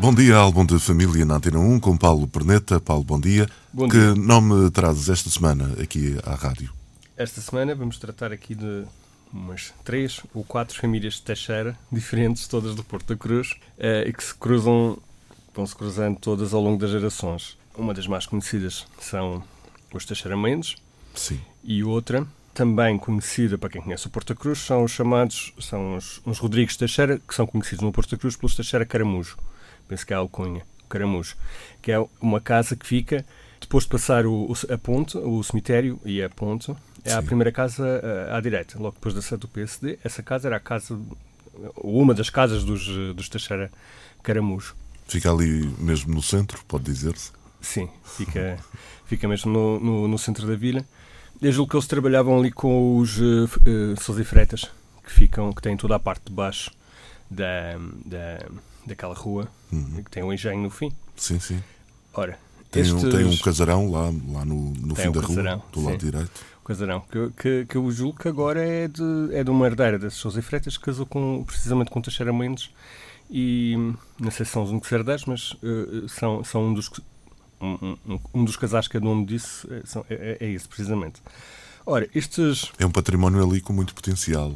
Bom dia, álbum de família na Antena 1 com Paulo Perneta. Paulo, bom dia. Bom que dia. nome trazes esta semana aqui à rádio? Esta semana vamos tratar aqui de umas três ou quatro famílias de Teixeira, diferentes, todas do Porto da Cruz, eh, e que se cruzam, vão se cruzando todas ao longo das gerações. Uma das mais conhecidas são os Teixeira Mendes, Sim. e outra, também conhecida para quem conhece o Porto da Cruz, são os chamados, são os, os Rodrigues Teixeira, que são conhecidos no Porto da Cruz pelos Teixeira Caramujo. Penso que é a alcunha, Caramujo, que é uma casa que fica, depois de passar o, o- a ponte, o cemitério e a ponte, é a Sim. primeira casa eh, à direita, logo depois da sede do PSD. Essa casa era a casa, uma das casas dos, eh, dos Teixeira Caramujo. Fica ali mesmo no centro, pode dizer-se. Sim, fica, fica mesmo no, no, no centro da vila. Eu julgo que eles trabalhavam ali com os uh, uh, e Freitas, que, ficam, que têm toda a parte de baixo da, da, daquela rua, Uhum. que tem um engenho no fim. Sim, sim. Ora, Tem, um, estes- tem um casarão lá, lá no, no fim um da casarão, rua, do lado sim. direito. Casarão, que, que, que eu julgo que agora é de, é de uma herdeira das Sousa e Freitas, que casou com, precisamente com Teixeira Mendes, e não sei se são os únicos herdeiros, mas uh, são, são um dos um, um, um dos casais que é dono disso, é, são- é, é esse, precisamente. Ora, estes, É um património ali com muito potencial.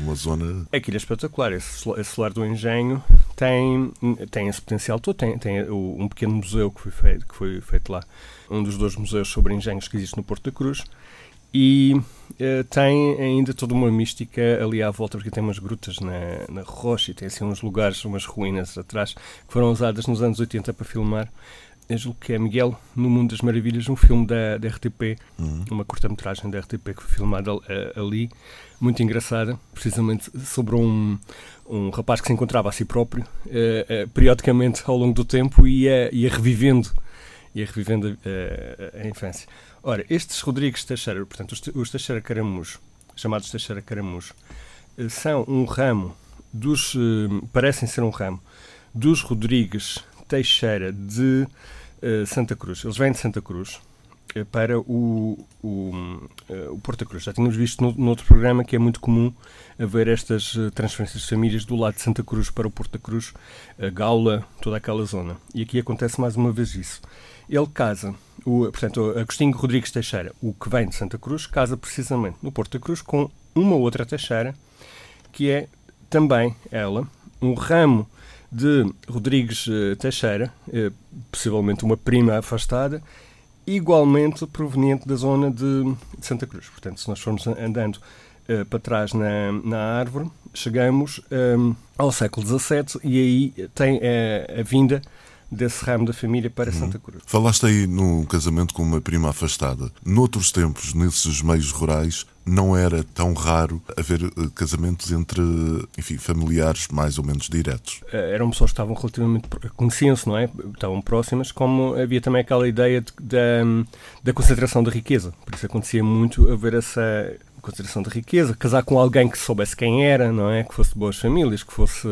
Uma zona. Aquilo é espetacular. Esse, esse solar do engenho tem, tem esse potencial todo. Tem, tem um pequeno museu que foi, feito, que foi feito lá. Um dos dois museus sobre engenhos que existe no Porto da Cruz. E eh, tem ainda toda uma mística ali à volta, porque tem umas grutas na, na rocha e tem assim uns lugares, umas ruínas atrás, que foram usadas nos anos 80 para filmar. Eu julgo que é Miguel no Mundo das Maravilhas, um filme da, da RTP, Uhum. uma curta-metragem da RTP que foi filmada eh, ali, muito engraçada, precisamente sobre um, um rapaz que se encontrava a si próprio, eh, eh, periodicamente ao longo do tempo ia, ia revivendo, ia revivendo a, a infância. Ora, estes Rodrigues Teixeira, portanto, os, Te- os Teixeira Caramujo, chamados Teixeira Caramujo, eh, são um ramo dos, parecem ser um ramo, dos Rodrigues Teixeira de eh, Santa Cruz. Eles vêm de Santa Cruz eh, para o, o, eh, o Cruz. Já tínhamos visto no, no outro programa que é muito comum haver estas transferências de famílias do lado de Santa Cruz para o Porto Cruz, a Gaula, toda aquela zona. E aqui acontece mais uma vez isso. Ele casa, o, portanto, Agostinho Rodrigues Teixeira, o que vem de Santa Cruz, casa precisamente no Porto Cruz com uma outra Teixeira, que é também ela, um ramo de Rodrigues eh, Teixeira, eh, possivelmente uma prima afastada, igualmente proveniente da zona de, Santa Cruz. Portanto, se nós formos andando eh, para trás na, na árvore, chegamos ehm, ao século XVII e aí tem a vinda desse ramo da família para Santa Cruz. Falaste aí num casamento com uma prima afastada. Noutros tempos, nesses meios rurais, não era tão raro haver eh, casamentos entre, enfim, familiares mais ou menos diretos. Eh, eram pessoas que estavam relativamente conheciam-se, não é? Estavam próximas, como havia também aquela ideia de- da, da concentração da riqueza. Por isso acontecia muito haver essa concentração da riqueza, casar com alguém que soubesse quem era, não é? Que fosse de boas famílias, que fosse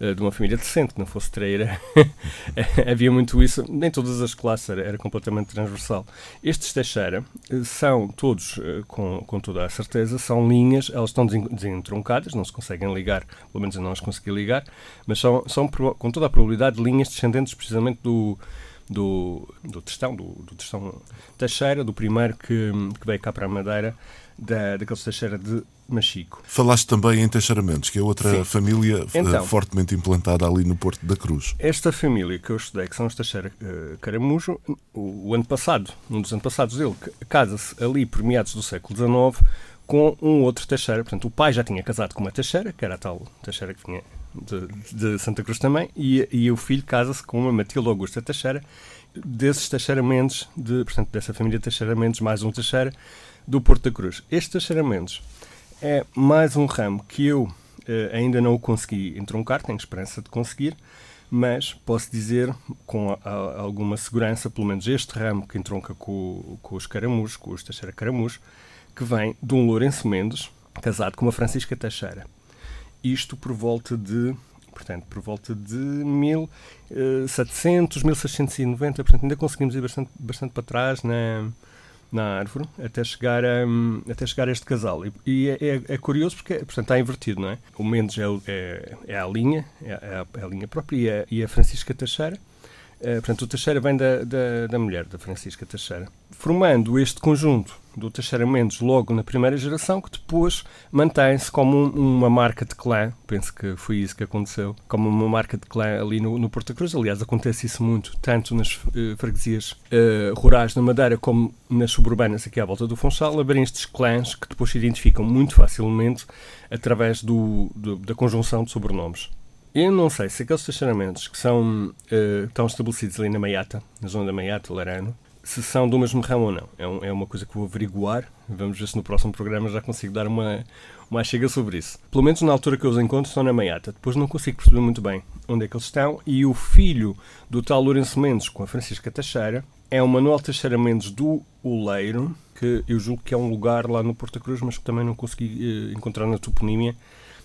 eh, de uma família decente, que não fosse traíra. havia muito isso, nem todas as classes, era, era completamente transversal. Estes Teixeira eh, são todos, eh, com, com toda a certeza, são linhas, elas estão desen- desentroncadas, não se conseguem ligar, pelo menos eu não as consegui ligar, mas são, são com toda a probabilidade linhas descendentes precisamente do do, do Testão, do, do Testão Teixeira, do primeiro que, que veio cá para a Madeira, da, daqueles Teixeira de Machico. Falaste também em Teixeiramentos, que é outra Sim. família eh, Então. fortemente implantada ali no Porto da Cruz. Esta família que eu estudei, que são os Teixeira eh, Caramujo, o, o ano passado, um dos antepassados dele, casa-se ali por meados do século XIX com um outro Teixeira. Portanto, o pai já tinha casado com uma Teixeira, que era a tal Teixeira que vinha de, de Santa Cruz também, e, e o filho casa-se com uma Matilde Augusta Teixeira, desses Teixeira Mendes, de, portanto, dessa família Teixeira Mendes, mais um Teixeira, do Porto da Cruz. Este Teixeira Mendes é mais um ramo que eu eh, ainda não o consegui entroncar, tenho esperança de conseguir, mas posso dizer com a, a, alguma segurança, pelo menos este ramo que entronca com, com os Caramujos, com os Teixeira Caramujos, que vem de um Lourenço Mendes, casado com uma Francisca Teixeira. Isto por volta de portanto, por volta de 1700, 1690, portanto, ainda conseguimos ir bastante, bastante para trás na, na árvore até chegar a, até chegar a este casal. E, e é, é, é, curioso porque portanto, está invertido, não é? O Mendes é, é, é a linha, é, a, é a linha própria, e a, e a Francisca Teixeira portanto, o Teixeira vem da, da, da, mulher, da Francisca Teixeira. Formando este conjunto do Teixeira Mendes logo na primeira geração, que depois mantém-se como um, uma marca de clã, penso que foi isso que aconteceu, como uma marca de clã ali no, no Porta Cruz. Aliás, acontece isso muito, tanto nas uh, freguesias uh, rurais da Madeira como nas suburbanas aqui à volta do Funchal, abrem estes clãs que depois se identificam muito facilmente através do, do, da conjunção de sobrenomes. Eu não sei se aqueles estacionamentos que são, uh, estão estabelecidos ali na Maiata, na zona da Maiata, Larano, se são do mesmo ramo ou não. É, um, é, uma coisa que vou averiguar. Vamos ver se no próximo programa já consigo dar uma, uma chega sobre isso. Pelo menos na altura que eu os encontro estão na Maiata. Depois não consigo perceber muito bem onde é que eles estão. E o filho do tal Lourenço Mendes com a Francisca Teixeira é o Manuel Teixeira Mendes do Oleiro, que eu julgo que é um lugar lá no Porta Cruz, mas que também não consegui uh, encontrar na toponímia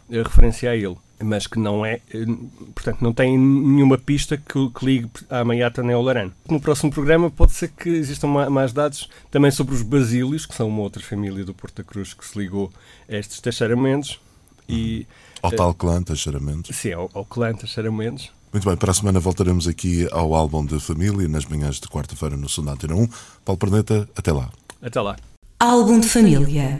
referência a ele mas que não é, eh, portanto, não tem nenhuma pista que, que ligue à Maiata nem ao Larano. No próximo programa pode ser que existam mais dados também sobre os basílios, que são uma outra família do Porta Cruz que se ligou a estes Teixeiramentos e... Ao tal clã Teixeiramentos. Sim, ao, ao clã Teixeiramentos. Muito bem, para a semana voltaremos aqui ao álbum de família, nas manhãs de quarta-feira no Sonata 1. Paulo Perneta, até lá. Até lá. Álbum de família.